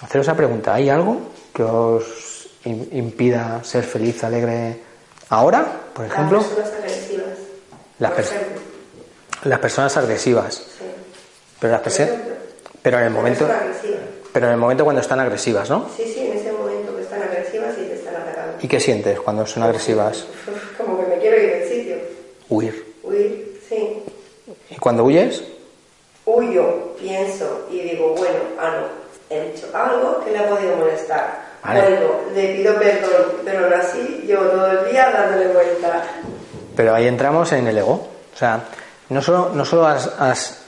Haceros esa pregunta, ¿hay algo que os im- impida ser feliz, alegre ahora, por ejemplo? Las personas agresivas. Las ejemplo. Personas agresivas. Sí. Pero las Por perso- ejemplo, pero en el momento pero en el momento cuando están agresivas, ¿no? Sí, sí, en ese momento que están agresivas y te están atacando. ¿Y qué sientes cuando son agresivas? Como que me quiero ir del sitio. Huir. Huir, sí. ¿Y cuando huyes? Huyo, pienso y digo, bueno, ah, no, he hecho algo que le ha podido molestar. Vale. Vuelvo, le pido perdón, pero aún así yo todo el día dándole vuelta. Pero ahí entramos en el ego. O sea, no solo, no solo has, has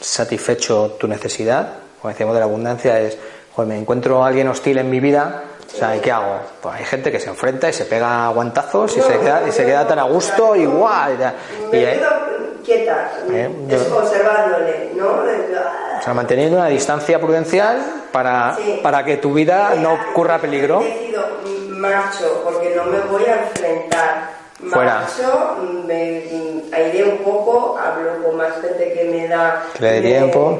satisfecho tu necesidad, como decíamos de la abundancia, es, joder, me encuentro a alguien hostil en mi vida, o sea, ¿y qué hago? Pues hay gente que se enfrenta y se pega guantazos y, No, se, queda, y se queda tan a gusto y yo guay. Y, Me quedo quieta, Eh, observándole, ¿no? o sea, manteniendo una distancia prudencial para, Sí. para que tu vida no ocurra peligro. Decido, marcho, porque no me voy a enfrentar. Fuera. Marcho, me mm, airé un poco, hablo con más gente que me da... Que le dé me- tiempo.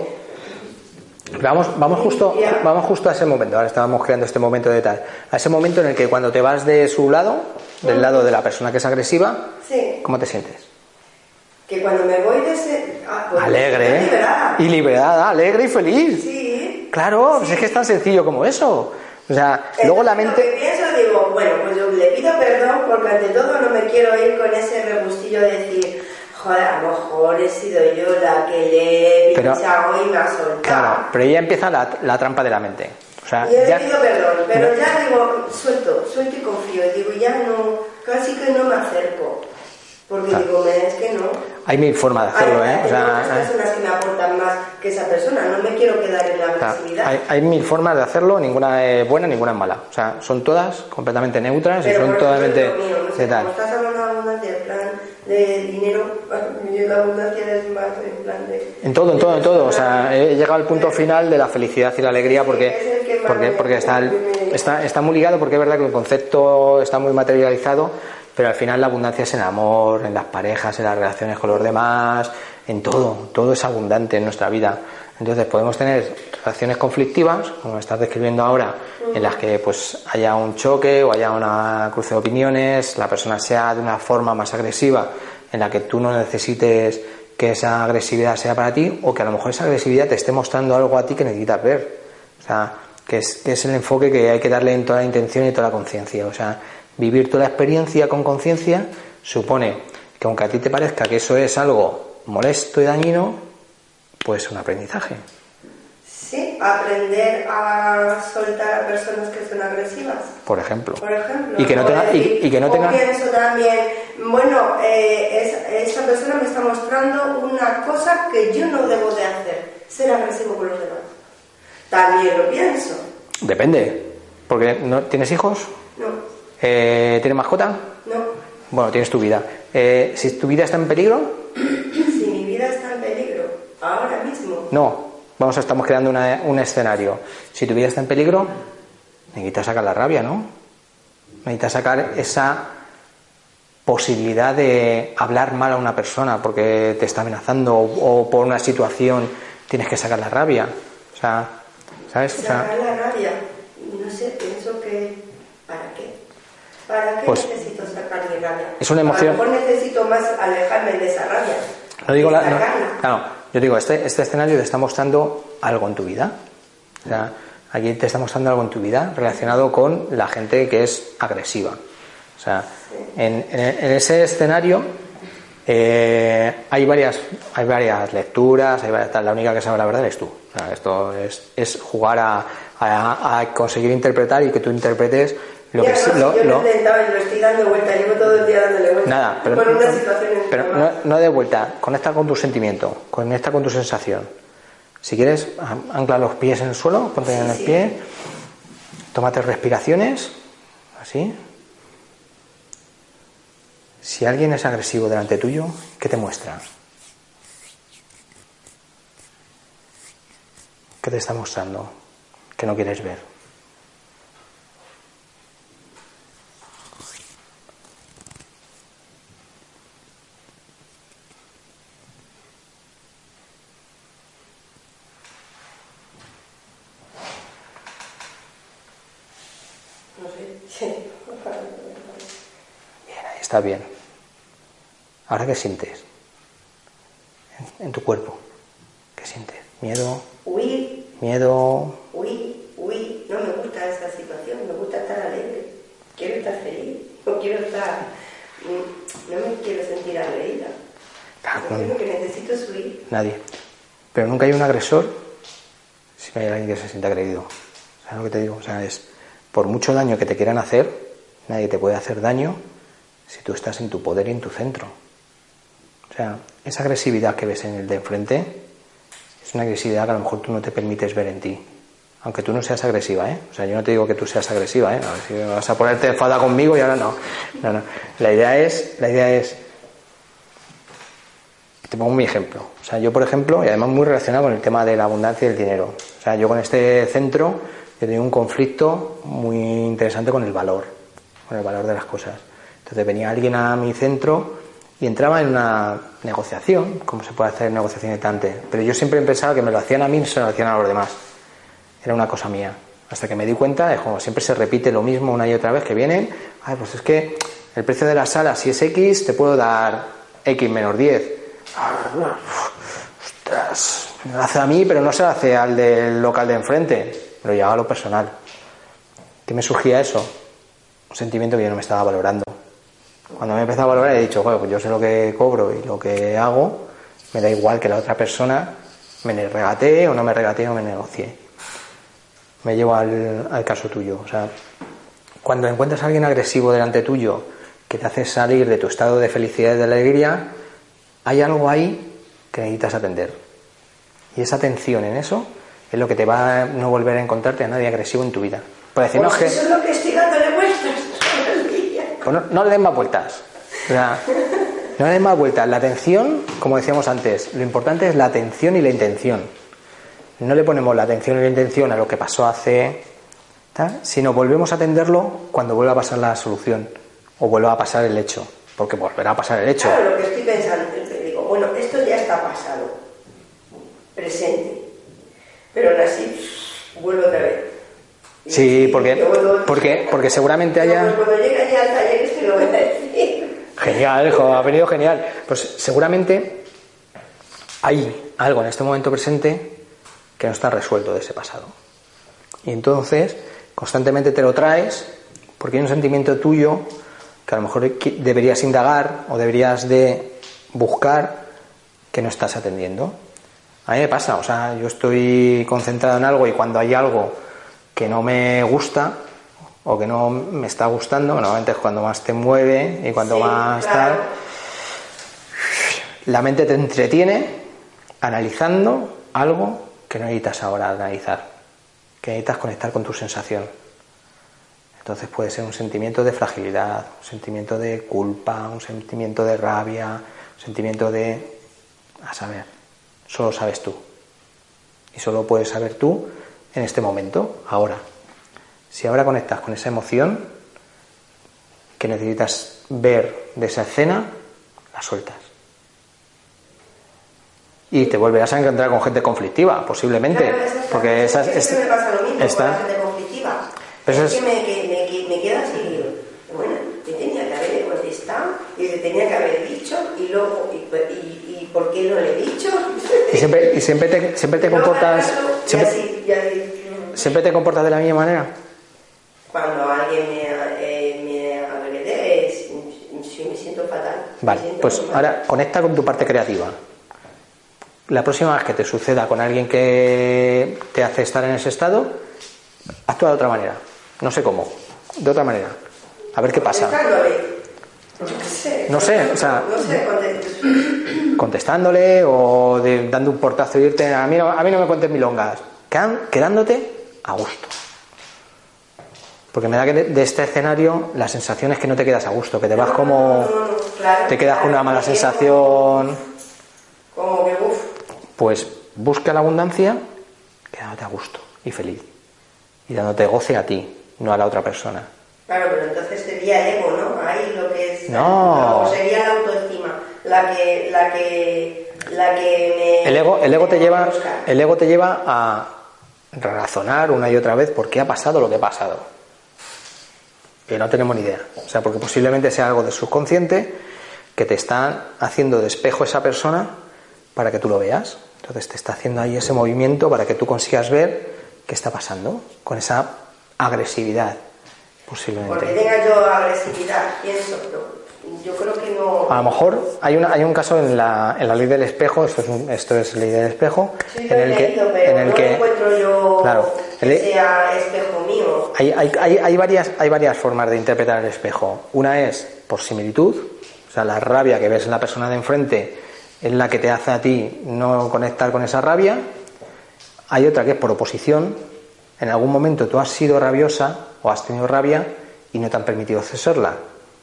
Vamos, vamos, justo, vamos justo a ese momento, ahora estábamos creando este momento de tal, a ese momento en el que cuando te vas de su lado, del lado de la persona que es agresiva, Sí, ¿cómo te sientes? que cuando me voy de ese... ah, pues, Alegre, ¿eh? liberada. Y liberada, alegre y feliz. Sí. Claro, pues es que es tan sencillo como eso. O sea, luego la Entonces, Lo que mente... pienso, digo, bueno, pues yo le pido perdón porque ante todo no me quiero ir con ese rebustillo de decir, joder, a lo mejor he sido yo la que le he Pero- pinchado y me ha soltado. Claro, pero ya empieza la, la trampa de la mente. O sea, Y yo ya... pido perdón, pero no- ya digo, suelto, suelto y confío. Y digo, ya no, casi que no me acerco. Porque Claro. digo, es que no. Hay mil formas de hacerlo, hay, ¿eh? O hay sea, otras ¿eh? personas que me aportan más que esa persona. No me quiero quedar en la O sea, agresividad. hay, hay mil formas de hacerlo, ninguna es buena, ninguna es mala. O sea, son todas completamente neutras y Pero, son por ejemplo, totalmente mío, no sé, de tal. estás hablando de abundancia, en plan de dinero, la abundancia es más en plan de... En todo, en todo, en todo. O sea, he llegado al punto final de la felicidad y la alegría porque, porque, porque está, está, está muy ligado porque es verdad que el concepto está muy materializado, pero al final la abundancia es en el amor, en las parejas, en las relaciones con los demás, en todo. Todo es abundante en nuestra vida. Entonces podemos tener relaciones conflictivas, como estás describiendo ahora, en las que pues haya un choque o haya una cruce de opiniones, la persona sea de una forma más agresiva, en la que tú no necesites que esa agresividad sea para ti o que a lo mejor esa agresividad te esté mostrando algo a ti que necesitas ver. O sea, que es, que es el enfoque que hay que darle en toda la intención y toda la conciencia. O sea, vivir toda la experiencia con conciencia supone que aunque a ti te parezca que eso es algo molesto y dañino, pues un aprendizaje. Sí, aprender a soltar a personas que son agresivas. Por ejemplo. Por ejemplo. Y que no tenga, y, decir, y que no tenga, pienso también, bueno, eh, es- esa persona me está mostrando una cosa que yo no debo de hacer, ser agresivo con los demás. También lo pienso. depende. Porque no tienes hijos, No, Eh, tienes mascota, no. bueno, tienes tu vida. Eh, si tu vida está en peligro, Si mi vida está en peligro, ahora mismo, No, vamos a estamos creando una- un escenario. Si tu vida está en peligro, necesitas sacar la rabia, ¿no? Necesitas sacar esa posibilidad de hablar mal a una persona porque te está amenazando o, o por una situación tienes que sacar la rabia. O sea, ¿sabes? O sea, sacar la rabia. No sé, pienso que. ¿Para qué? ¿Para qué Pues, necesito sacar mi rabia? es una emoción- A lo mejor necesito más alejarme de esa rabia. no digo la, no, claro, yo digo, este, este escenario te está mostrando algo en tu vida. O sea, aquí te está mostrando algo en tu vida relacionado con la gente que es agresiva. O sea, en, ese escenario eh, hay varias hay varias lecturas, hay varias, la única que sabe la verdad eres tú. O sea, esto es, es jugar a conseguir interpretar y que tú interpretes Lo Ya que no, sí- lo- yo lo lo- he intentado y lo estoy dando vuelta, llevo todo el día dándole vuelta. Nada, pero, situación no, no de vuelta, conecta con tu sentimiento, conecta con tu sensación. Si quieres, an- ancla los pies en el suelo, ponte en el sí. pie, tómate respiraciones, así. Si alguien es agresivo delante tuyo, ¿qué te muestra? ¿Qué te está mostrando? Que no quieres ver. No sé, sí. Bien, ahí está bien. Ahora, ¿qué sientes? En, en tu cuerpo. ¿Qué sientes? ¿Miedo? Huir, ¿Miedo? huir, huir. No me gusta esta situación, me gusta estar alegre. Quiero estar feliz, no quiero estar. mm, No me quiero sentir agredida. Claro, no- Lo que necesito es huir. Nadie. Pero nunca hay un agresor si no hay alguien que se sienta agredido. ¿Sabes lo que te digo? O sea, es por mucho daño que te quieran hacer, nadie te puede hacer daño si tú estás en tu poder y en tu centro. O sea, esa agresividad que ves en el de enfrente es una agresividad que a lo mejor tú no te permites ver en ti. Aunque tú no seas agresiva, ¿eh? O sea, yo no te digo que tú seas agresiva, ¿eh? A ver si vas a ponerte enfada conmigo y ahora no. No, no. La idea es, la idea es te pongo mi ejemplo. O sea, yo, por ejemplo, y además muy relacionado con el tema de la abundancia y el dinero. O sea, yo con este centro he tenido un conflicto muy interesante con el valor, con el valor de las cosas. Entonces venía alguien a mi centro y entraba en una negociación, como se puede hacer negociación y tante. Pero yo siempre pensaba que me lo hacían a mí y no se lo hacían a los demás. Era una cosa mía. Hasta que me di cuenta de como siempre se repite lo mismo una y otra vez que vienen. Ay, pues es que el precio de la sala, si es X, te puedo dar X menos 10. Ostras, me lo hace a mí, pero no se lo hace al del local de enfrente. Me lo llevaba a lo personal. ¿Qué me surgía eso? Un sentimiento que yo no me estaba valorando. Cuando me he empezado a valorar he dicho, bueno, pues yo sé lo que cobro y lo que hago, me da igual que la otra persona me regatee o no me regatee o me negocie. Me llevo al, al caso tuyo. O sea, cuando encuentras a alguien agresivo delante tuyo que te hace salir de tu estado de felicidad y de alegría, hay algo ahí que necesitas atender. Y esa atención en eso es lo que te va a no volver a encontrarte a nadie agresivo en tu vida. Por decir, no, Pues es que- eso es lo que estoy dándole vueltas todo el día. Pues no, le den más vueltas. No le den más vueltas. La atención, como decíamos antes, lo importante es la atención y la intención. No le ponemos la atención y la intención a lo que pasó hace, sino volvemos a atenderlo cuando vuelva a pasar la solución o vuelva a pasar el hecho, porque volverá a pasar el hecho. Claro, lo que estoy pensando, digo, bueno, esto ya está pasado, presente, pero aún así vuelvo otra vez. Sí, así, porque, porque, porque seguramente haya... Cuando llegue allí al taller esto lo voy a decir. Genial, hijo, ha venido genial. Pues seguramente hay algo en este momento presente que no está resuelto de ese pasado. Y entonces constantemente te lo traes porque hay un sentimiento tuyo que a lo mejor deberías indagar o deberías de buscar que no estás atendiendo. A mí me pasa, o sea, yo estoy concentrado en algo y cuando hay algo que no me gusta o que no me está gustando, normalmente es cuando más te mueve y cuando Sí, más claro. tal, la mente te entretiene analizando algo que no necesitas ahora analizar, que necesitas conectar con tu sensación. Entonces puede ser un sentimiento de fragilidad, un sentimiento de culpa, un sentimiento de rabia, un sentimiento de... a saber, solo sabes tú. Y solo puedes saber tú en este momento, ahora. Si ahora conectas con esa emoción que necesitas ver de esa escena, la sueltas. Y te volverás a encontrar con gente conflictiva, posiblemente. Claro, es porque esas es que me pasa lo mismo está- con la gente conflictiva. Pero es que me, que, me, me queda así, bueno, te tenía que haber contestado y te tenía que haber dicho y luego, y, y, y ¿por qué no le he dicho? Y siempre, y siempre te, siempre te comportas. Siempre, te comportas de la misma manera. cuando alguien me, eh, me agrede, me siento fatal. Vale, siento pues ahora conecta con tu parte creativa. La próxima vez que te suceda con alguien que te hace estar en ese estado, actúa de otra manera. No sé cómo. de otra manera. A ver qué pasa. No sé, o sea, contestándole o dando un portazo y irte. A mí, no, a mí no me cuentes milongas. Quedándote a gusto. Porque me da que de este escenario la sensación es que no te quedas a gusto, que te vas como. te quedas con una mala sensación. Como que uff. Pues busca la abundancia, quedándote a gusto y feliz. Y dándote goce a ti, no a la otra persona. Claro, pero entonces sería el ego, ¿no? Ahí lo que es. No. O sería la autoestima, la que, la que, la que me. El ego, el ego te lleva, el ego te lleva a razonar una y otra vez por qué ha pasado lo que ha pasado. Que no tenemos ni idea. O sea, porque posiblemente sea algo de subconsciente que te está haciendo de espejo esa persona para que tú lo veas. Entonces te está haciendo ahí ese movimiento para que tú consigas ver qué está pasando con esa agresividad posiblemente. Porque tenga yo agresividad, pienso, pero yo creo que no. A lo mejor hay, una, hay un caso en la, en la ley del espejo, esto es, esto es ley del espejo, en el que, en el no que encuentro yo claro, que sea espejo mío. Hay, hay, hay, hay, varias, hay varias formas de interpretar el espejo. Una es por similitud, o sea, la rabia que ves en la persona de enfrente es la que te hace a ti no conectar con esa rabia. Hay otra que es por oposición. En algún momento tú has sido rabiosa o has tenido rabia y no te han permitido cesarla.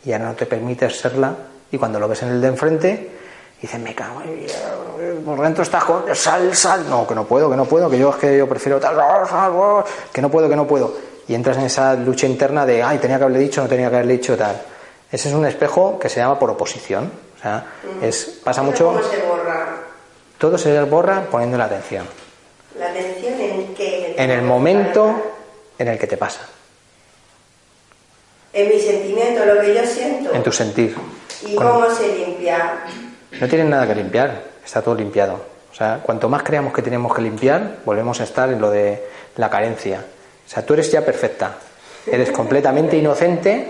Y ahora no te permites serla y cuando lo ves en el de enfrente dices me cago por dentro estás con sal sal no que no puedo que no puedo que yo es que yo prefiero tal que no puedo que no puedo. Y entras en esa lucha interna de ay tenía que haberle dicho no tenía que haberle dicho tal. Ese es un espejo que se llama por oposición o sea es pasa mucho ¿Cómo se borra? todo se borra poniendo la atención. La atención en qué en el momento en el que te pasa en mi sentimiento, lo que yo siento. En tu sentir. ¿Y cómo se limpia? No tienen nada que limpiar, está todo limpiado. O sea, cuanto más creamos que tenemos que limpiar, volvemos a estar en lo de la carencia. O sea, tú eres ya perfecta, eres completamente inocente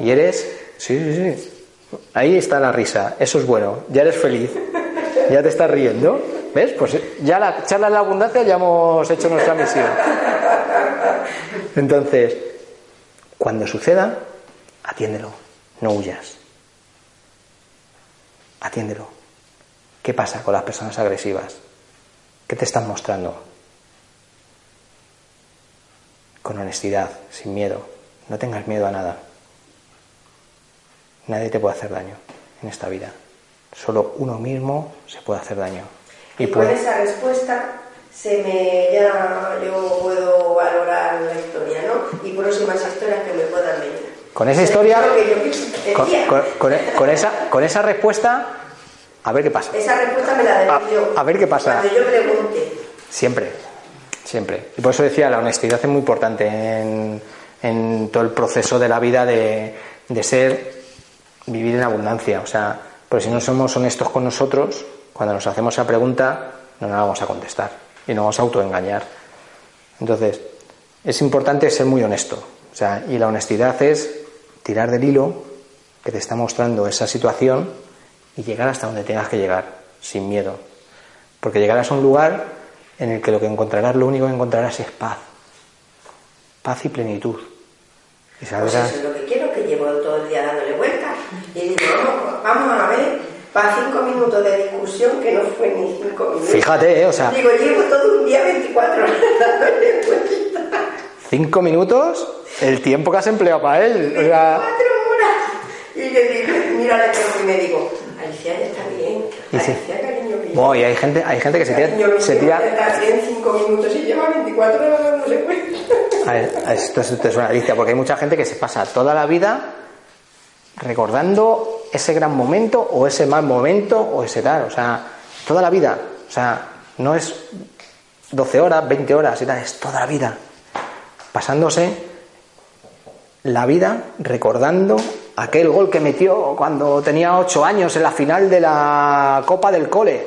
y eres... Sí, sí, sí. Ahí está la risa, eso es bueno, ya eres feliz, ya te estás riendo. ¿Ves? Pues ya la charla de la abundancia ya hemos hecho nuestra misión. Entonces, cuando suceda, atiéndelo, no huyas. Atiéndelo. ¿Qué pasa con las personas agresivas? ¿Qué te están mostrando? Con honestidad, sin miedo. No tengas miedo a nada. Nadie te puede hacer daño en esta vida. Solo uno mismo se puede hacer daño. Y, con esa respuesta se me ya yo puedo valorar la historia, ¿no? Y próximas historias que me puedan venir. Con esa historia, con, esa, con esa respuesta, a ver qué pasa. Esa respuesta me la doy yo. A ver qué pasa. Cuando yo pregunte. Siempre, siempre. Y por eso decía, la honestidad es muy importante en, en todo el proceso de la vida de, de ser, vivir en abundancia. O sea, pero si no somos honestos con nosotros, cuando nos hacemos esa pregunta, no nos la vamos a contestar y nos vamos a autoengañar. Entonces, es importante ser muy honesto. O sea, y la honestidad es tirar del hilo que te está mostrando esa situación y llegar hasta donde tengas que llegar, sin miedo. Porque llegarás a un lugar en el que lo que encontrarás, lo único que encontrarás es paz. Paz y plenitud. Y pues eso es lo que quiero, que llevo todo el día dándole vueltas. Y digo, vamos, vamos a ver, para cinco minutos de discusión, que no fue ni cinco minutos. Fíjate, ¿eh? o sea. Digo, llevo todo un día 24 horas dándole vueltas. Cinco minutos el tiempo que has empleado para él. O sea... Cuatro horas. Y le digo, mira la tiempo y me digo, Alicia ya está bien. Alicia, cariño mío. y hay gente, hay gente que se tira. se tira... Bien cinco minutos y lleva 24 horas no se. A ver, esto es, una Alicia, porque hay mucha gente que se pasa toda la vida recordando ese gran momento o ese mal momento o ese tal. O sea, toda la vida. O sea, no es 12 horas, 20 horas, es toda la vida. Pasándose la vida recordando aquel gol que metió cuando tenía ocho años en la final de la Copa del Cole.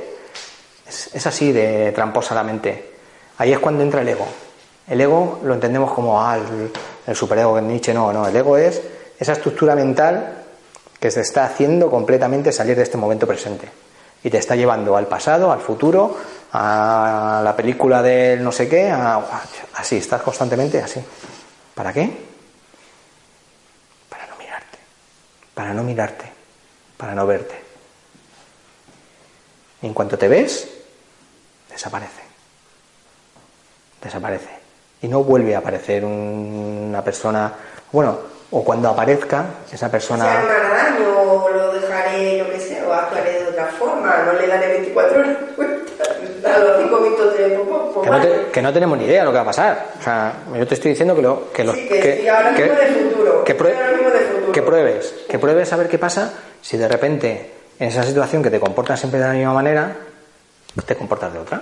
Es, así de tramposa la mente. Ahí es cuando entra el ego. El ego lo entendemos como ah, el, superego en Nietzsche. No, no, el ego es esa estructura mental que se está haciendo completamente salir de este momento presente. Y te está llevando al pasado, al futuro, a la película del no sé qué, así, estás constantemente así. ¿Para qué? para no mirarte, para no verte. Y en cuanto te ves, desaparece. Desaparece. Y no vuelve a aparecer una persona, bueno, o cuando aparezca esa persona... Me hará daño, o lo dejaré, yo qué sé, o actuaré de otra forma, no le daré 24 horas a los 5 minutos de... Pues que, no te, que, no tenemos ni idea de lo que va a pasar. O sea, yo te estoy diciendo que lo... Que, lo, sí, que, que, ahora mismo de futuro. Que, prue ahora mismo de futuro. que pruebes, que pruebes a ver qué pasa si de repente en esa situación que te comportas siempre de la misma manera, te comportas de otra.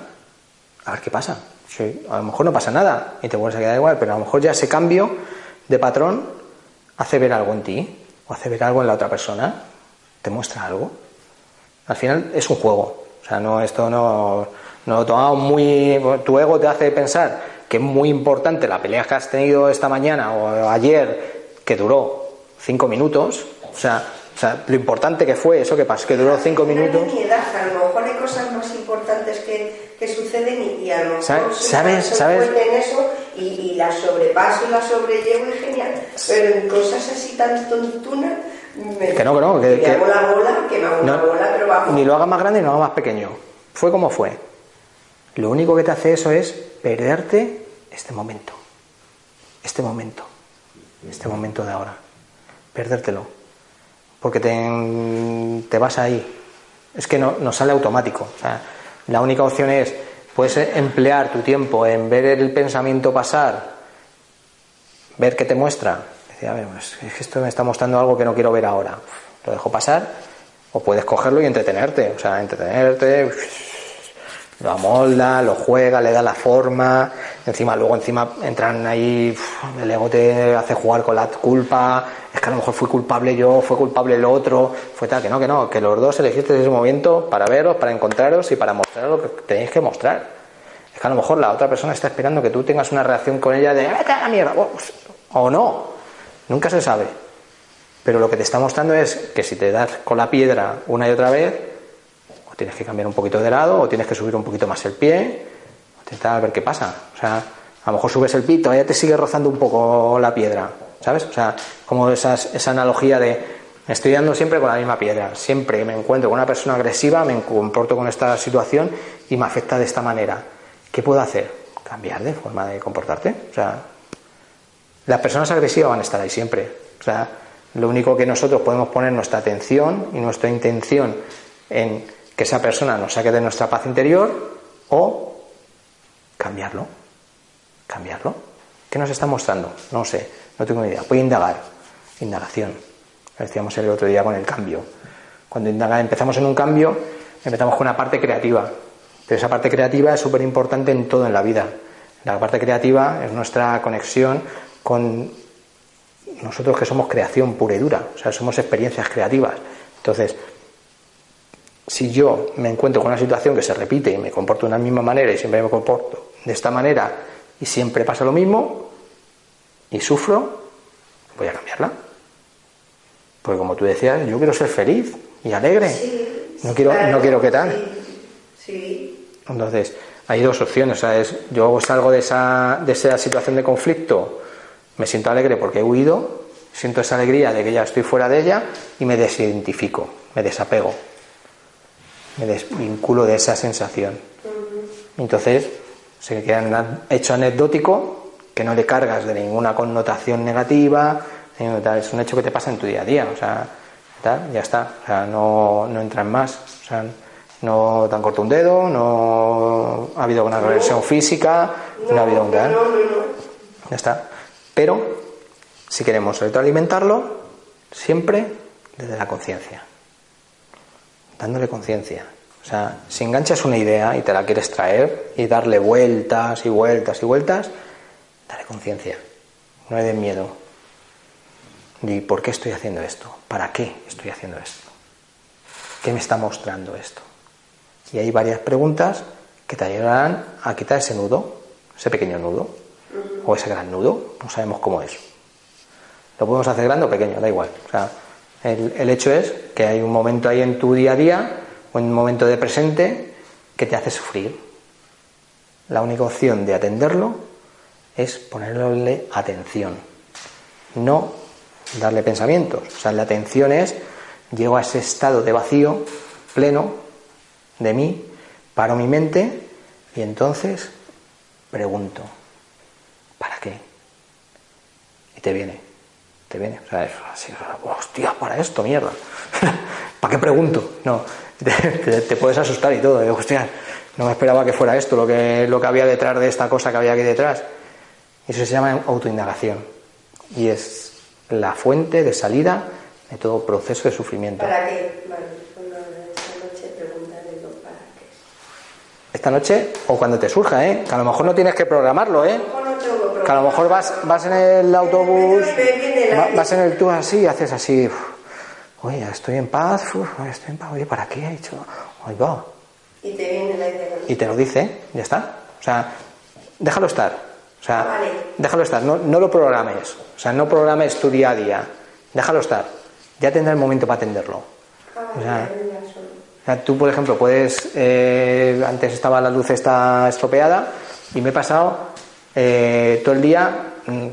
A ver qué pasa. Sí, a lo mejor no pasa nada y te vuelves a quedar igual, pero a lo mejor ya ese cambio de patrón hace ver algo en ti o hace ver algo en la otra persona, te muestra algo. Al final es un juego. O sea, no, esto no, no lo tomamos muy. Tu ego te hace pensar que es muy importante la pelea que has tenido esta mañana o ayer, que duró cinco minutos. O sea, o sea, lo importante que fue eso que pasó, que duró cinco minutos. a lo mejor hay cosas más importantes que, que suceden y, a lo mejor ¿Sabes? ¿Sabes? en eso y, y la sobrepaso y la sobrellevo y genial. Pero en cosas así tan tontunas. Me, que no, que no. Que, que, hago la bola, que me hago no, bola, pero vamos. Ni lo haga más grande ni lo haga más pequeño. Fue como fue. Lo único que te hace eso es perderte este momento. Este momento. Este momento de ahora. Perdértelo. Porque te, te vas ahí. Es que no, no sale automático. La única opción es, puedes emplear tu tiempo en ver el pensamiento pasar, ver qué te muestra. Pues, es que esto me está mostrando algo que no quiero ver ahora. Lo dejo pasar. O puedes cogerlo y entretenerte. O sea, entretenerte lo amolda, lo juega, le da la forma, encima luego encima entran ahí, el ego te hace jugar con la culpa, es que a lo mejor fui culpable yo, fue culpable el otro, fue tal, que no, que no, que los dos elegiste ese momento para veros, para encontraros y para mostrar lo que tenéis que mostrar. Es que a lo mejor la otra persona está esperando que tú tengas una reacción con ella de ¡vete a la mierda! o no, nunca se sabe. Pero lo que te está mostrando es que si te das con la piedra una y otra vez, tienes que cambiar un poquito de lado, o tienes que subir un poquito más el pie, intentar ver qué pasa. O sea, a lo mejor subes el pie y todavía te sigue rozando un poco la piedra, ¿sabes? O sea, como esas, esa analogía de estoy dando siempre con la misma piedra. Siempre me encuentro con una persona agresiva, me comporto con esta situación y me afecta de esta manera. ¿Qué puedo hacer? Cambiar de forma de comportarte. O sea, las personas agresivas van a estar ahí siempre. O sea, lo único que nosotros podemos poner nuestra atención y nuestra intención en que esa persona nos saque de nuestra paz interior o cambiarlo. Cambiarlo. ¿Qué nos está mostrando? No sé, no tengo ni idea. Voy a indagar. Indagación. Lo decíamos el otro día con el cambio. Cuando empezamos en un cambio, empezamos con una parte creativa. Pero esa parte creativa es súper importante en todo en la vida. La parte creativa es nuestra conexión con nosotros que somos creación pura y dura. O sea, somos experiencias creativas. Entonces, si yo me encuentro con una situación que se repite y me comporto de una misma manera y siempre me comporto de esta manera y siempre pasa lo mismo y sufro, voy a cambiarla. Porque como tú decías, yo quiero ser feliz y alegre. no quiero, no quiero que tal. Entonces, hay dos opciones. yo salgo de esa, de esa situación de conflicto, me siento alegre porque he huido, siento esa alegría de que ya estoy fuera de ella y me desidentifico, me desapego me desvinculo de esa sensación. Entonces, se queda hecho anecdótico, que no le cargas de ninguna connotación negativa, es un hecho que te pasa en tu día a día, o sea, ya está, o sea, no, no entran más, o sea, no te han cortado un dedo, no ha habido una reversión física, no, ha habido un tal, ya está. Pero, si queremos retroalimentarlo, siempre desde la conciencia dándole conciencia. O sea, si enganchas una idea y te la quieres traer y darle vueltas y vueltas y vueltas, dale conciencia. No le den miedo. ¿Y por qué estoy haciendo esto? ¿Para qué estoy haciendo esto? ¿Qué me está mostrando esto? Y hay varias preguntas que te ayudarán a quitar ese nudo, ese pequeño nudo, o ese gran nudo, no sabemos cómo es. Lo podemos hacer grande o pequeño, da igual. O sea, el, hecho es que hay un momento ahí en tu día a día, o en un momento de presente, que te hace sufrir. La única opción de atenderlo es ponerle atención, no darle pensamientos. O sea, la atención es, llego a ese estado de vacío pleno de mí, paro mi mente y entonces pregunto, ¿para qué? Y te viene, te viene. O sea, es así, hostia, para esto, mierda. ¿Para qué pregunto? No, te, puedes asustar y todo. hostia, no me esperaba que fuera esto lo que, lo que había detrás de esta cosa que había aquí detrás. Eso se llama autoindagación. Y es la fuente de salida de todo proceso de sufrimiento. ¿Para qué? Vale, pues esta noche para qué. Esta noche o cuando te surja, ¿eh? Que a lo mejor no tienes que programarlo, ¿eh? Que a lo mejor vas, vas en el autobús, vas en el tú así y haces así. Oye, estoy en paz, estoy en paz. Oye, ¿para qué he hecho? Oye, va. Y te viene la idea. Y te lo dice, ya está. O sea, déjalo estar. O sea, déjalo estar, no, no lo programes. O sea, no programes tu día a día. Déjalo estar. Ya tendrá el momento para atenderlo. O sea, tú, por ejemplo, puedes. Eh, antes estaba la luz esta estropeada y me he pasado eh, todo el día mm,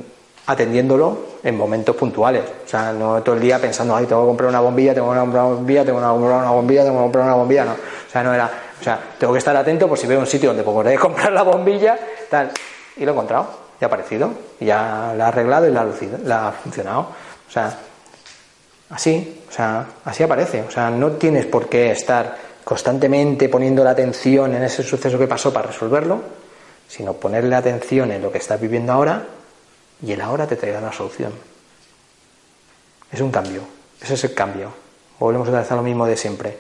atendiéndolo en momentos puntuales. O sea, no todo el día pensando, ay, tengo que comprar una bombilla, tengo que comprar una bombilla, tengo que comprar una bombilla, tengo que comprar una bombilla. No. O sea, no era. O sea, tengo que estar atento por si veo un sitio donde poder comprar la bombilla, tal. Y lo he encontrado, ya ha aparecido, ya la ha arreglado y la ha, la ha funcionado. O sea, así, o sea, así aparece. O sea, no tienes por qué estar constantemente poniendo la atención en ese suceso que pasó para resolverlo, sino ponerle atención en lo que estás viviendo ahora y el ahora te traerá la solución. Es un cambio, ese es el cambio. Volvemos a hacer lo mismo de siempre.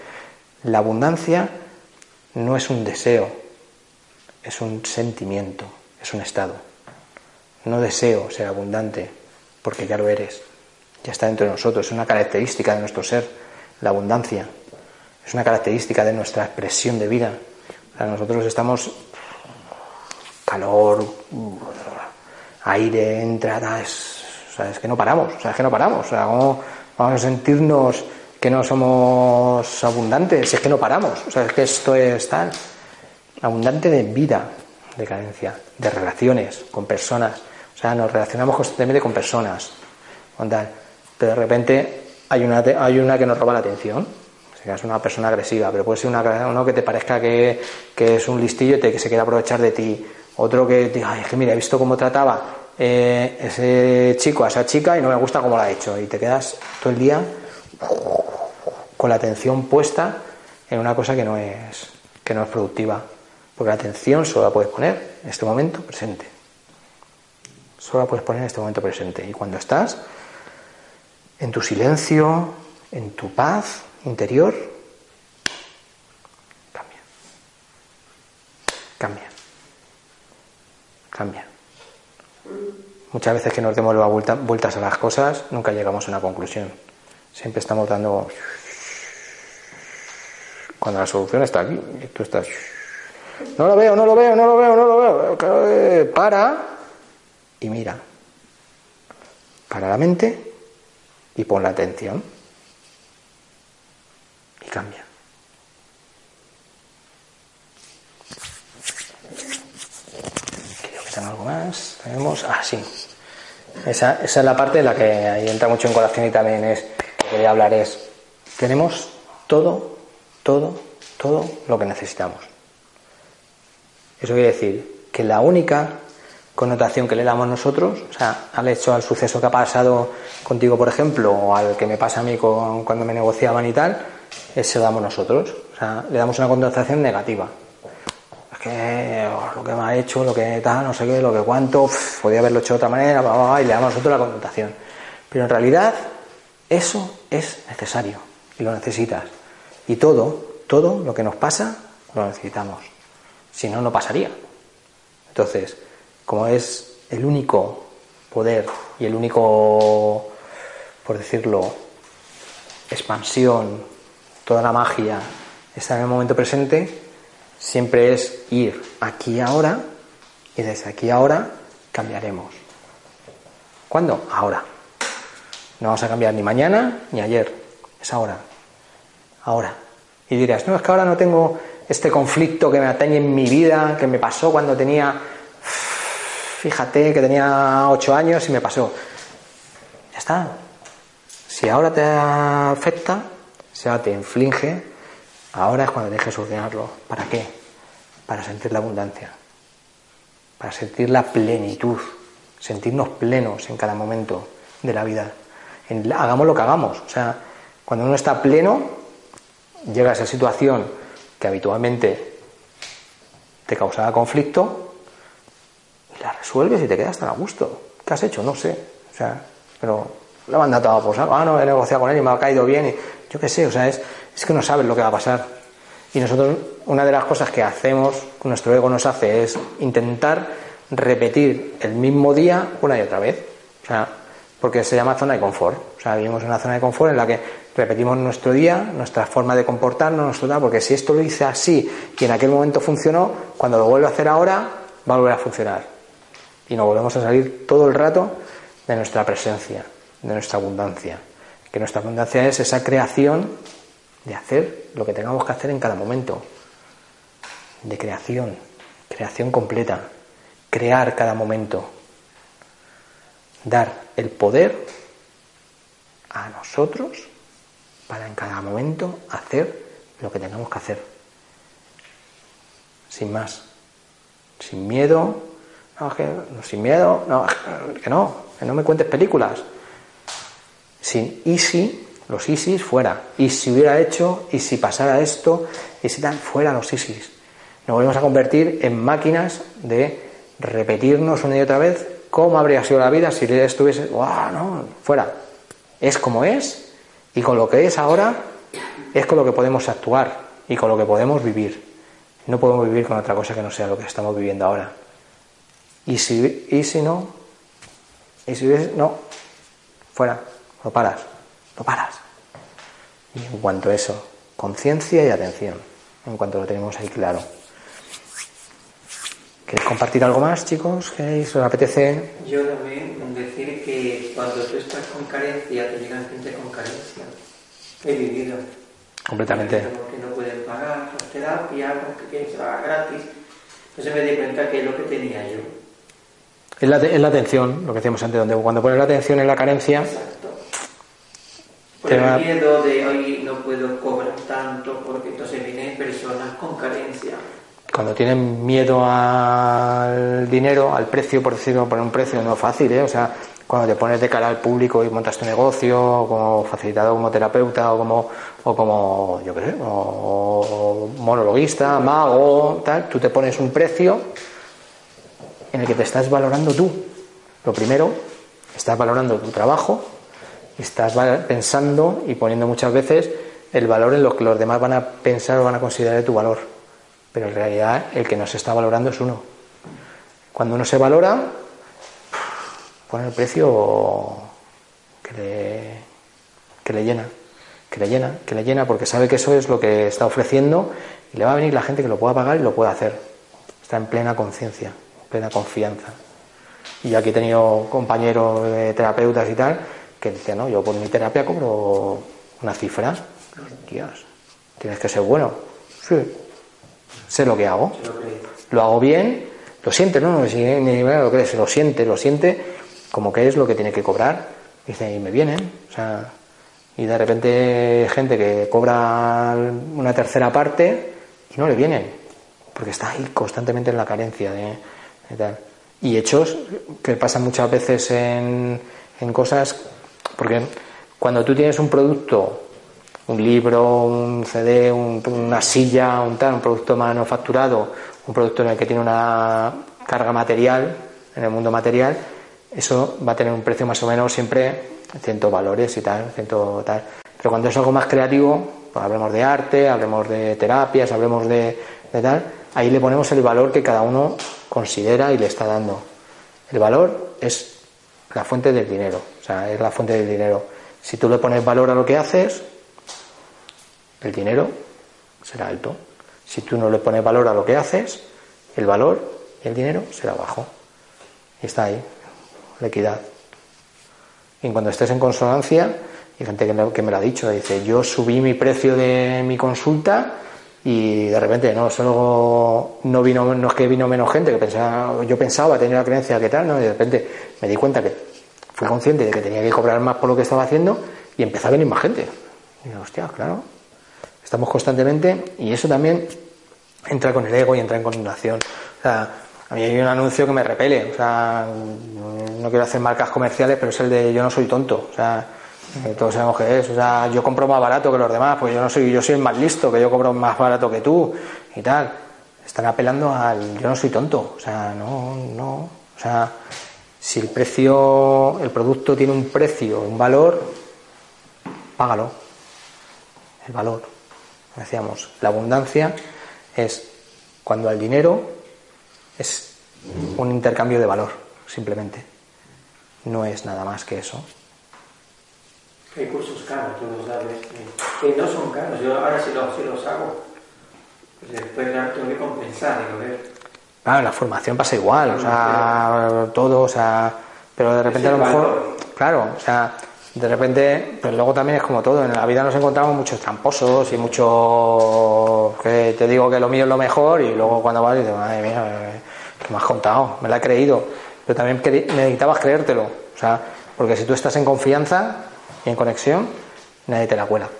La abundancia no es un deseo, es un sentimiento, es un estado. No deseo ser abundante, porque ya lo eres, ya está dentro de nosotros, es una característica de nuestro ser, la abundancia, es una característica de nuestra expresión de vida. nosotros estamos calor, aire, entrada, es, que no paramos, o sea, es que no paramos, o sea, ¿cómo vamos a sentirnos que no somos abundantes, es que no paramos, o sea, es que esto es tal, abundante de vida, de carencia, de relaciones con personas, o sea, nos relacionamos constantemente con personas, con pero de repente hay una, hay una que nos roba la atención, es una persona agresiva, pero puede ser una, uno que te parezca que, que es un listillo y te, que se quiere aprovechar de ti, otro que diga, es que mira, he visto cómo trataba eh, ese chico a esa chica y no me gusta cómo lo ha hecho, y te quedas todo el día con la atención puesta en una cosa que no es, que no es productiva. Porque la atención solo la puedes poner en este momento presente. Solo la puedes poner en este momento presente. Y cuando estás en tu silencio, en tu paz interior, cambia. Cambia. Cambia. Muchas veces que nos demos vueltas a las cosas, nunca llegamos a una conclusión. Siempre estamos dando cuando la solución está aquí tú estás. No lo veo, no lo veo, no lo veo, no lo veo. Para y mira. Para la mente y pon la atención. Y cambia. Creo que tengo algo más. Tenemos. Ah, sí. Esa, es la parte en la que ahí entra mucho en colación y también es que quería hablar es. Tenemos todo todo, todo lo que necesitamos. Eso quiere decir que la única connotación que le damos nosotros, o sea, al hecho, al suceso que ha pasado contigo, por ejemplo, o al que me pasa a mí cuando me negociaban y tal, es se lo damos nosotros. O sea, le damos una connotación negativa. Que oh, lo que me ha hecho, lo que tal, no sé qué, lo que cuánto, podía haberlo hecho de otra manera, y le damos nosotros la connotación. Pero en realidad, eso es necesario y lo necesitas. Y todo, todo lo que nos pasa, lo necesitamos. Si no, no pasaría. Entonces, como es el único poder y el único, por decirlo, expansión, toda la magia está en el momento presente, siempre es ir aquí ahora y desde aquí ahora cambiaremos. ¿Cuándo? Ahora. No vamos a cambiar ni mañana ni ayer, es ahora ahora. Y dirás, no, es que ahora no tengo este conflicto que me atañe en mi vida, que me pasó cuando tenía, fíjate, que tenía ocho años y me pasó. Ya está. Si ahora te afecta, si ahora te inflige, ahora es cuando que solucionarlo. ¿Para qué? Para sentir la abundancia, para sentir la plenitud, sentirnos plenos en cada momento de la vida. hagamos lo que hagamos. O sea, cuando uno está pleno, llega a esa situación que habitualmente te causaba conflicto y la resuelves y te quedas tan a gusto. ¿Qué has hecho? No sé. O sea, pero lo han dado por saco. Ah, no, he negociado con él y me ha caído bien. Y, yo qué sé, o sea, es, es que no sabes lo que va a pasar. Y nosotros, una de las cosas que hacemos, nuestro ego nos hace, es intentar repetir el mismo día una y otra vez. O sea, porque se llama zona de confort. O sea, vivimos en una zona de confort en la que repetimos nuestro día, nuestra forma de comportarnos, nuestro tal, porque si esto lo hice así y en aquel momento funcionó, cuando lo vuelvo a hacer ahora, va a volver a funcionar. Y nos volvemos a salir todo el rato de nuestra presencia, de nuestra abundancia. Que nuestra abundancia es esa creación de hacer lo que tengamos que hacer en cada momento. De creación, creación completa. Crear cada momento. Dar el poder a nosotros para en cada momento hacer lo que tengamos que hacer. Sin más. Sin miedo. No, sin miedo. No, que no. Que no me cuentes películas. Sin easy, los ISIS fuera. Y si hubiera hecho, y si pasara esto, y si tal, fuera los ISIS. Nos volvemos a convertir en máquinas de repetirnos una y otra vez cómo habría sido la vida si estuviese, ¡guau! No, fuera. Es como es, y con lo que es ahora, es con lo que podemos actuar y con lo que podemos vivir. No podemos vivir con otra cosa que no sea lo que estamos viviendo ahora. Y si, y si no, y si no, fuera, lo paras, lo paras. Y en cuanto a eso, conciencia y atención, en cuanto lo tenemos ahí claro. ¿Queréis compartir algo más, chicos? ¿Queréis? ¿Os apetece? Yo también decir que cuando tú estás con carencia, te llegan gente con carencia. He vivido. Completamente. Que no pueden pagar las terapias, que quieren que gratis. Entonces me di cuenta que es lo que tenía yo. Es la, es la atención, lo que decíamos antes, donde cuando pones la atención en la carencia. Exacto. Por el miedo de hoy no puedo cobrar tanto, porque entonces vienen personas con carencia cuando tienen miedo al dinero, al precio, por decirlo, por un precio no fácil, ¿eh? o sea, cuando te pones de cara al público y montas tu negocio, como facilitador, como terapeuta, o como, o como yo qué sé, o monologuista, mago, tal, tú te pones un precio en el que te estás valorando tú. Lo primero, estás valorando tu trabajo, estás pensando y poniendo muchas veces el valor en lo que los demás van a pensar o van a considerar de tu valor pero en realidad el que no se está valorando es uno. Cuando uno se valora, pone el precio que le, que le llena, que le llena, que le llena, porque sabe que eso es lo que está ofreciendo y le va a venir la gente que lo pueda pagar y lo pueda hacer. Está en plena conciencia, en plena confianza. Y aquí he tenido compañeros de terapeutas y tal que dicen, no, yo por mi terapia cobro una cifra. Dios, tienes que ser bueno. Sí, sé lo que hago, lo hago bien, lo siente, no, no, ni lo que lo siente, lo siente como que es lo que tiene que cobrar, dice, y me vienen, o sea, y de repente gente que cobra una tercera parte y no le vienen, porque está ahí constantemente en la carencia de, tal. Y hechos que pasan muchas veces en, en cosas, porque cuando tú tienes un producto un libro, un CD, una silla, un tal, un producto manufacturado, un producto en el que tiene una carga material, en el mundo material, eso va a tener un precio más o menos siempre ciento valores y tal, ciento tal. Pero cuando es algo más creativo, pues hablemos de arte, hablemos de terapias, hablemos de, de tal, ahí le ponemos el valor que cada uno considera y le está dando. El valor es la fuente del dinero, o sea, es la fuente del dinero. Si tú le pones valor a lo que haces, el dinero será alto. Si tú no le pones valor a lo que haces, el valor y el dinero será bajo. Y está ahí, la equidad. Y cuando estés en consonancia, hay gente que me lo ha dicho, dice, yo subí mi precio de mi consulta y de repente no, solo no vino, no es que vino menos gente, que pensaba, yo pensaba, tenía la creencia que tal, ¿no? y de repente me di cuenta que fui consciente de que tenía que cobrar más por lo que estaba haciendo y empezó a venir más gente. Y digo, hostia, claro, estamos constantemente, y eso también entra con el ego y entra en continuación. O sea, a mí hay un anuncio que me repele, o sea, no quiero hacer marcas comerciales, pero es el de yo no soy tonto, o sea, todos sabemos que es, o sea, yo compro más barato que los demás, pues yo no soy, yo soy el más listo, que yo compro más barato que tú y tal. Están apelando al yo no soy tonto, o sea, no, no, o sea, si el precio, el producto tiene un precio, un valor, págalo. El valor. Decíamos, la abundancia es cuando el dinero es un intercambio de valor, simplemente. No es nada más que eso. Hay cursos caros, tú lo sabes, que no son caros. Yo ahora sí los, los hago. Pues después tengo que compensar, digo, ver. Claro, la formación pasa igual, o sea, todo, o sea, pero de repente a lo mejor, claro, o sea, de repente, pero luego también es como todo, en la vida nos encontramos muchos tramposos y muchos que te digo que lo mío es lo mejor y luego cuando vas dices, madre mía, que me has contado, me la he creído, pero también necesitabas creértelo, o sea, porque si tú estás en confianza y en conexión, nadie te la cuela,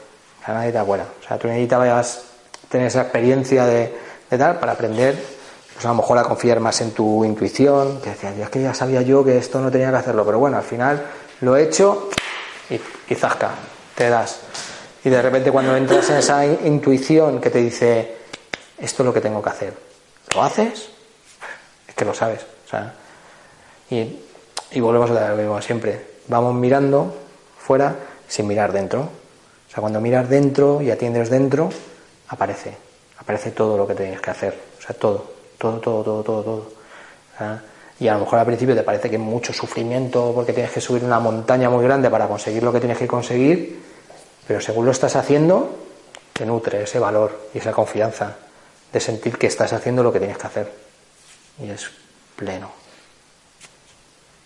nadie te la cuela, o sea, tú necesitabas tener esa experiencia de, de tal para aprender, pues a lo mejor a confiar más en tu intuición, que decías, es que ya sabía yo que esto no tenía que hacerlo, pero bueno, al final lo he hecho y, y zasca, te das. Y de repente cuando entras en esa intuición que te dice, esto es lo que tengo que hacer, ¿lo haces? que lo sabes. O sea, y, y volvemos a lo mismo siempre. Vamos mirando fuera sin mirar dentro. O sea, cuando miras dentro y atiendes dentro, aparece. Aparece todo lo que tienes que hacer. O sea, todo. Todo, todo, todo, todo, todo. y a lo mejor al principio te parece que es mucho sufrimiento porque tienes que subir una montaña muy grande para conseguir lo que tienes que conseguir, pero según lo estás haciendo, te nutre ese valor y esa confianza de sentir que estás haciendo lo que tienes que hacer y es pleno,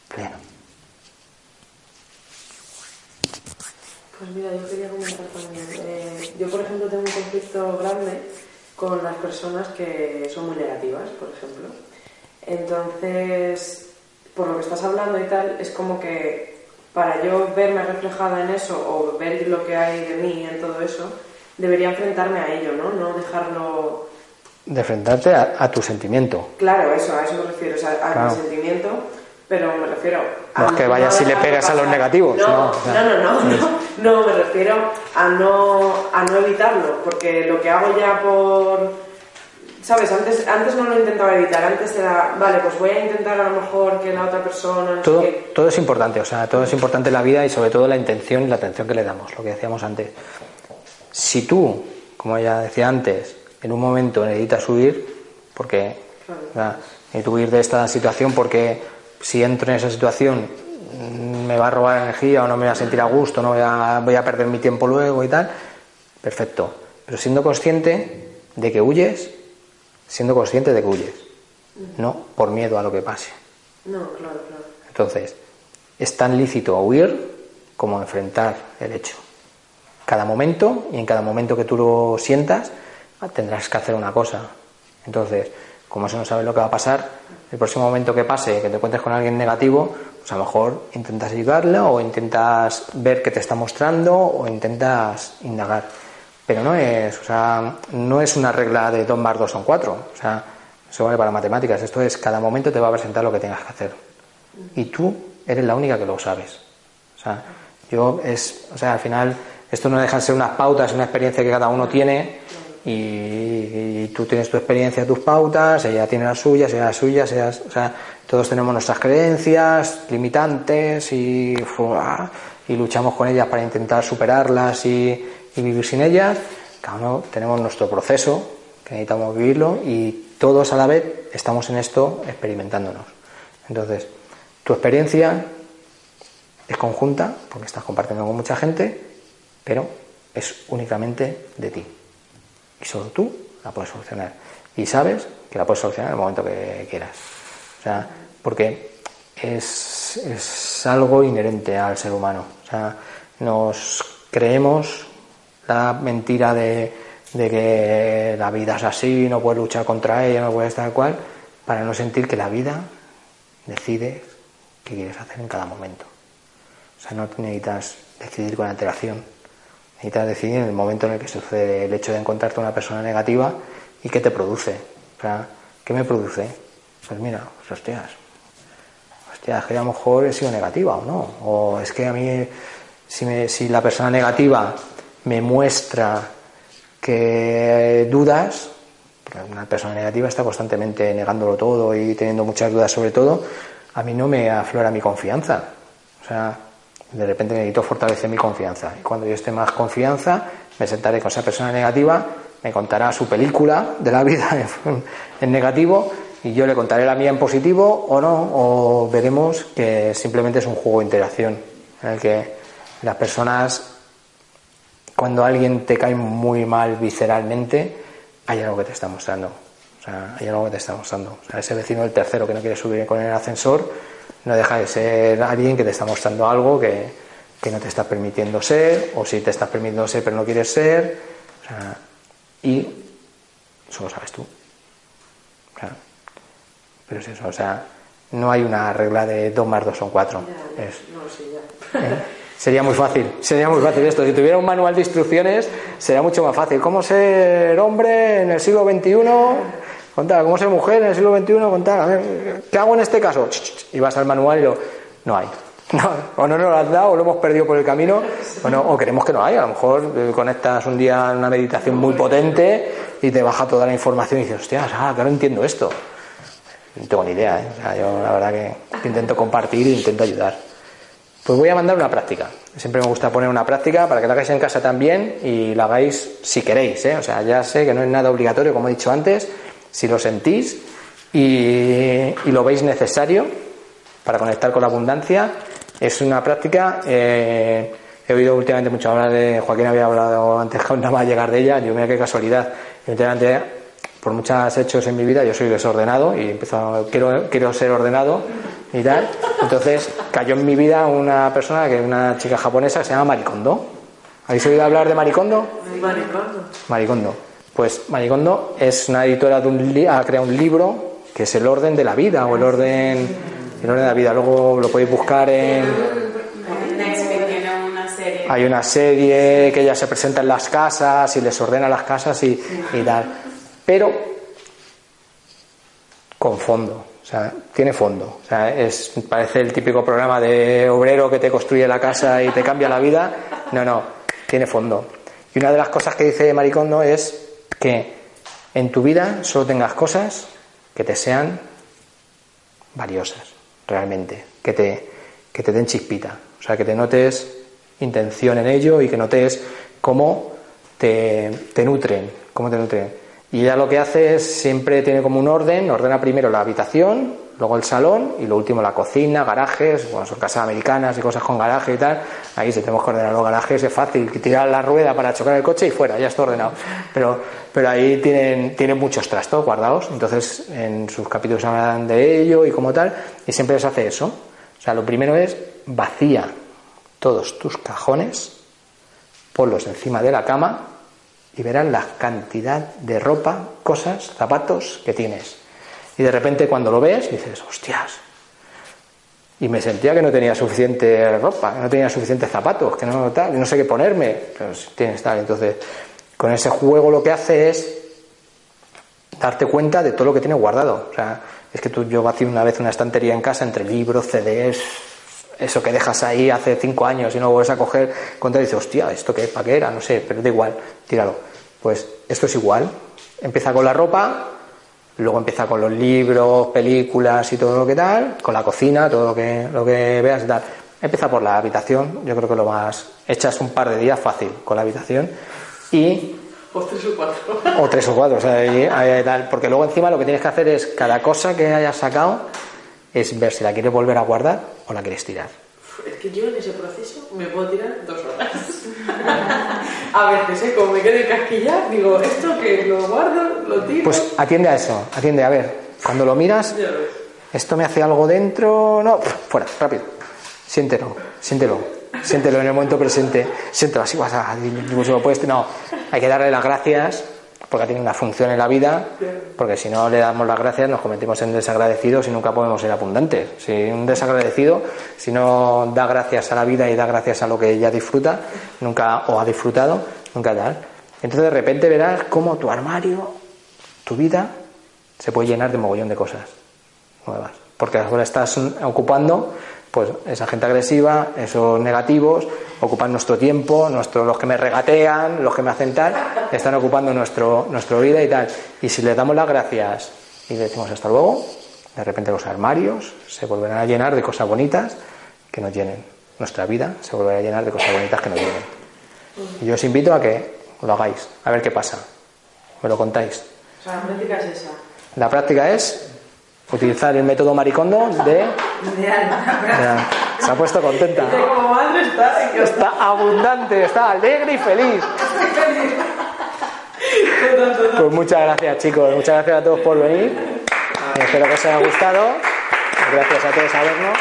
pleno. Pues mira, yo quería comentar también. Eh, yo, por ejemplo, tengo un conflicto grande con las personas que son muy negativas, por ejemplo. Entonces, por lo que estás hablando y tal, es como que para yo verme reflejada en eso o ver lo que hay de mí en todo eso, debería enfrentarme a ello, ¿no? No dejarlo de enfrentarte a, tu sentimiento. Claro, eso, a eso me refiero, o sea, a mi sentimiento, pero me refiero a... No es que vayas y le pegas a los negativos. No, no, no, no, no, me refiero a no, a no evitarlo, porque lo que hago ya por... ¿Sabes? Antes, antes no lo intentaba evitar, antes era, vale, pues voy a intentar a lo mejor que la otra persona... todo, todo es importante, o sea, todo es importante en la vida y sobre todo la intención y la atención que le damos, lo que decíamos antes. Si tú, como ya decía antes, en un momento necesitas huir, porque necesito huir de esta situación porque si entro en esa situación me va a robar energía o no me voy a sentir a gusto, no voy a, voy a perder mi tiempo luego y tal, perfecto. Pero siendo consciente de que huyes, siendo consciente de que huyes, no por miedo a lo que pase. No, claro, claro. Entonces, es tan lícito huir como enfrentar el hecho. Cada momento, y en cada momento que tú lo sientas, tendrás que hacer una cosa. Entonces, como eso no sabes lo que va a pasar, el próximo momento que pase, que te encuentres con alguien negativo, pues a lo mejor intentas ayudarle o intentas ver qué te está mostrando o intentas indagar. Pero no es, no es una regla de 2 más 2 son 4. O sea, eso vale para matemáticas. Esto es, cada momento te va a presentar lo que tengas que hacer. Y tú eres la única que lo sabes. O sea, yo es, o sea, al final, esto no deja de ser unas pautas, una experiencia que cada uno tiene y, tú tienes tu experiencia, tus pautas, ella tiene las suyas, ella las suyas, o sea, todos tenemos nuestras creencias limitantes y, y luchamos con ellas para intentar superarlas y, vivir sin ellas. Cada uno tenemos nuestro proceso que necesitamos vivirlo y todos a la vez estamos en esto experimentándonos. Entonces, tu experiencia es conjunta porque estás compartiendo con mucha gente, pero es únicamente de ti. Y solo tú la puedes solucionar. Y sabes que la puedes solucionar en el momento que quieras. O sea, porque es, es algo inherente al ser humano. O sea, nos creemos la mentira de, de, que la vida es así, no puedes luchar contra ella, no puedes estar cual, para no sentir que la vida decide qué quieres hacer en cada momento. O sea, no necesitas decidir con antelación. Necesitas decidir en el momento en el que sucede el hecho de encontrarte una persona negativa y qué te produce. O sea, ¿qué me produce? Pues mira, pues hostias, hostias, que a lo mejor he sido negativa o no. O es que a mí, si, me, si la persona negativa me muestra que dudas, una persona negativa está constantemente negándolo todo y teniendo muchas dudas sobre todo, a mí no me aflora mi confianza. O sea, de repente necesito fortalecer mi confianza. Y cuando yo esté más confianza, me sentaré con esa persona negativa, me contará su película de la vida en negativo y yo le contaré la mía en positivo o no, o veremos que simplemente es un juego de interacción en el que las personas, cuando alguien te cae muy mal visceralmente, hay algo que te está mostrando. O sea, hay algo que te está mostrando. O sea, ese vecino del tercero que no quiere subir con el ascensor no deja de ser alguien que te está mostrando algo que, que no te está permitiendo ser, o si te estás permitiendo ser pero no quieres ser. O sea, y eso lo sabes tú. Claro. Pero es eso, o sea, no hay una regla de 2 más 2 son 4. No, ¿Eh? Sería muy fácil, sería muy fácil esto. Si tuviera un manual de instrucciones, sería mucho más fácil. ¿Cómo ser hombre en el siglo XXI? Contar, ¿cómo ser mujer en el siglo XXI? Contar, a ver, ¿qué hago en este caso? Y vas al manual y lo, no hay. No, o no nos lo has dado, o lo hemos perdido por el camino, o, no, o queremos que no haya. A lo mejor eh, conectas un día una meditación muy potente y te baja toda la información y dices, hostia, ah, que no entiendo esto. No tengo ni idea, ¿eh? o sea, yo la verdad que intento compartir e intento ayudar. Pues voy a mandar una práctica. Siempre me gusta poner una práctica para que la hagáis en casa también y la hagáis si queréis. ¿eh? O sea, ya sé que no es nada obligatorio, como he dicho antes, si lo sentís y, y lo veis necesario para conectar con la abundancia, es una práctica. Eh, he oído últimamente mucho hablar de. Joaquín había hablado antes que nada más llegar de ella. Yo, mira qué casualidad. Últimamente, por muchos hechos en mi vida, yo soy desordenado y empezado, quiero, quiero ser ordenado y tal. Entonces, cayó en mi vida una persona, que es una chica japonesa, que se llama Maricondo. ¿Habéis oído hablar de Maricondo? Maricondo. Maricondo. Pues Maricondo es una editora de un ha creado un libro que es el orden de la vida o el orden, el orden de la vida. Luego lo podéis buscar en. Hay una serie que ella se presenta en las casas y les ordena las casas y, y tal. Pero con fondo. O sea, tiene fondo. O sea, es, parece el típico programa de obrero que te construye la casa y te cambia la vida. No, no, tiene fondo. Y una de las cosas que dice Maricondo es que en tu vida solo tengas cosas que te sean valiosas, realmente, que te, que te den chispita. O sea, que te notes intención en ello y que notes cómo te, te nutren, cómo te nutren. Y ella lo que hace es siempre tiene como un orden, ordena primero la habitación, luego el salón y lo último la cocina, garajes, bueno, son casas americanas y cosas con garaje y tal. Ahí si tenemos que ordenar los garajes es fácil, tirar la rueda para chocar el coche y fuera, ya está ordenado. Pero, pero ahí tienen, tienen muchos trastos guardados, entonces en sus capítulos hablan de ello y como tal, y siempre les hace eso. O sea, lo primero es vacía todos tus cajones, ponlos encima de la cama y verás la cantidad de ropa, cosas, zapatos que tienes. Y de repente cuando lo ves dices, hostias. Y me sentía que no tenía suficiente ropa, que no tenía suficientes zapatos, que no tal, no sé qué ponerme. Tienes tal. Entonces, con ese juego lo que hace es darte cuenta de todo lo que tienes guardado. O sea, es que tú, yo vacío una vez una estantería en casa entre libros, CDs, eso que dejas ahí hace cinco años y no vuelves a coger, cuando dices, hostia, ¿esto qué? ¿Para qué era? No sé, pero da igual, tíralo. Pues esto es igual. Empieza con la ropa, luego empieza con los libros, películas y todo lo que tal, con la cocina, todo lo que, lo que veas y tal. Empieza por la habitación, yo creo que lo más. Echas un par de días fácil con la habitación y. O tres o cuatro. O tres o cuatro, o sea, ahí, ahí tal. Porque luego encima lo que tienes que hacer es cada cosa que hayas sacado es ver si la quieres volver a guardar o la quieres tirar. Es que yo en ese proceso me puedo tirar dos horas. a veces, ¿eh? como me quedo casquillar, digo, esto que lo guardo, lo tiro. Pues atiende a eso, atiende, a ver, cuando lo miras, esto me hace algo dentro, no, fuera, rápido, siéntelo, siéntelo, siéntelo en el momento presente, siéntelo así, vas a, no, hay que darle las gracias porque tiene una función en la vida, porque si no le damos las gracias nos convertimos en desagradecidos y nunca podemos ser abundantes. Si un desagradecido, si no da gracias a la vida y da gracias a lo que ella disfruta, nunca o ha disfrutado, nunca da. Entonces de repente verás cómo tu armario, tu vida, se puede llenar de mogollón de cosas nuevas, porque ahora estás ocupando pues esa gente agresiva, esos negativos, ocupan nuestro tiempo, nuestro, los que me regatean, los que me hacen tal, están ocupando nuestro, nuestra vida y tal. Y si les damos las gracias y le decimos hasta luego, de repente los armarios se volverán a llenar de cosas bonitas que nos llenen. Nuestra vida se volverá a llenar de cosas bonitas que nos llenen. Y yo os invito a que lo hagáis, a ver qué pasa. Me lo contáis. O sea, la práctica es esa. La práctica es utilizar el método maricondo de... Se ha puesto contenta. Está abundante, está alegre y feliz. Pues muchas gracias chicos, muchas gracias a todos por venir. Espero que os haya gustado. Gracias a todos a vernos.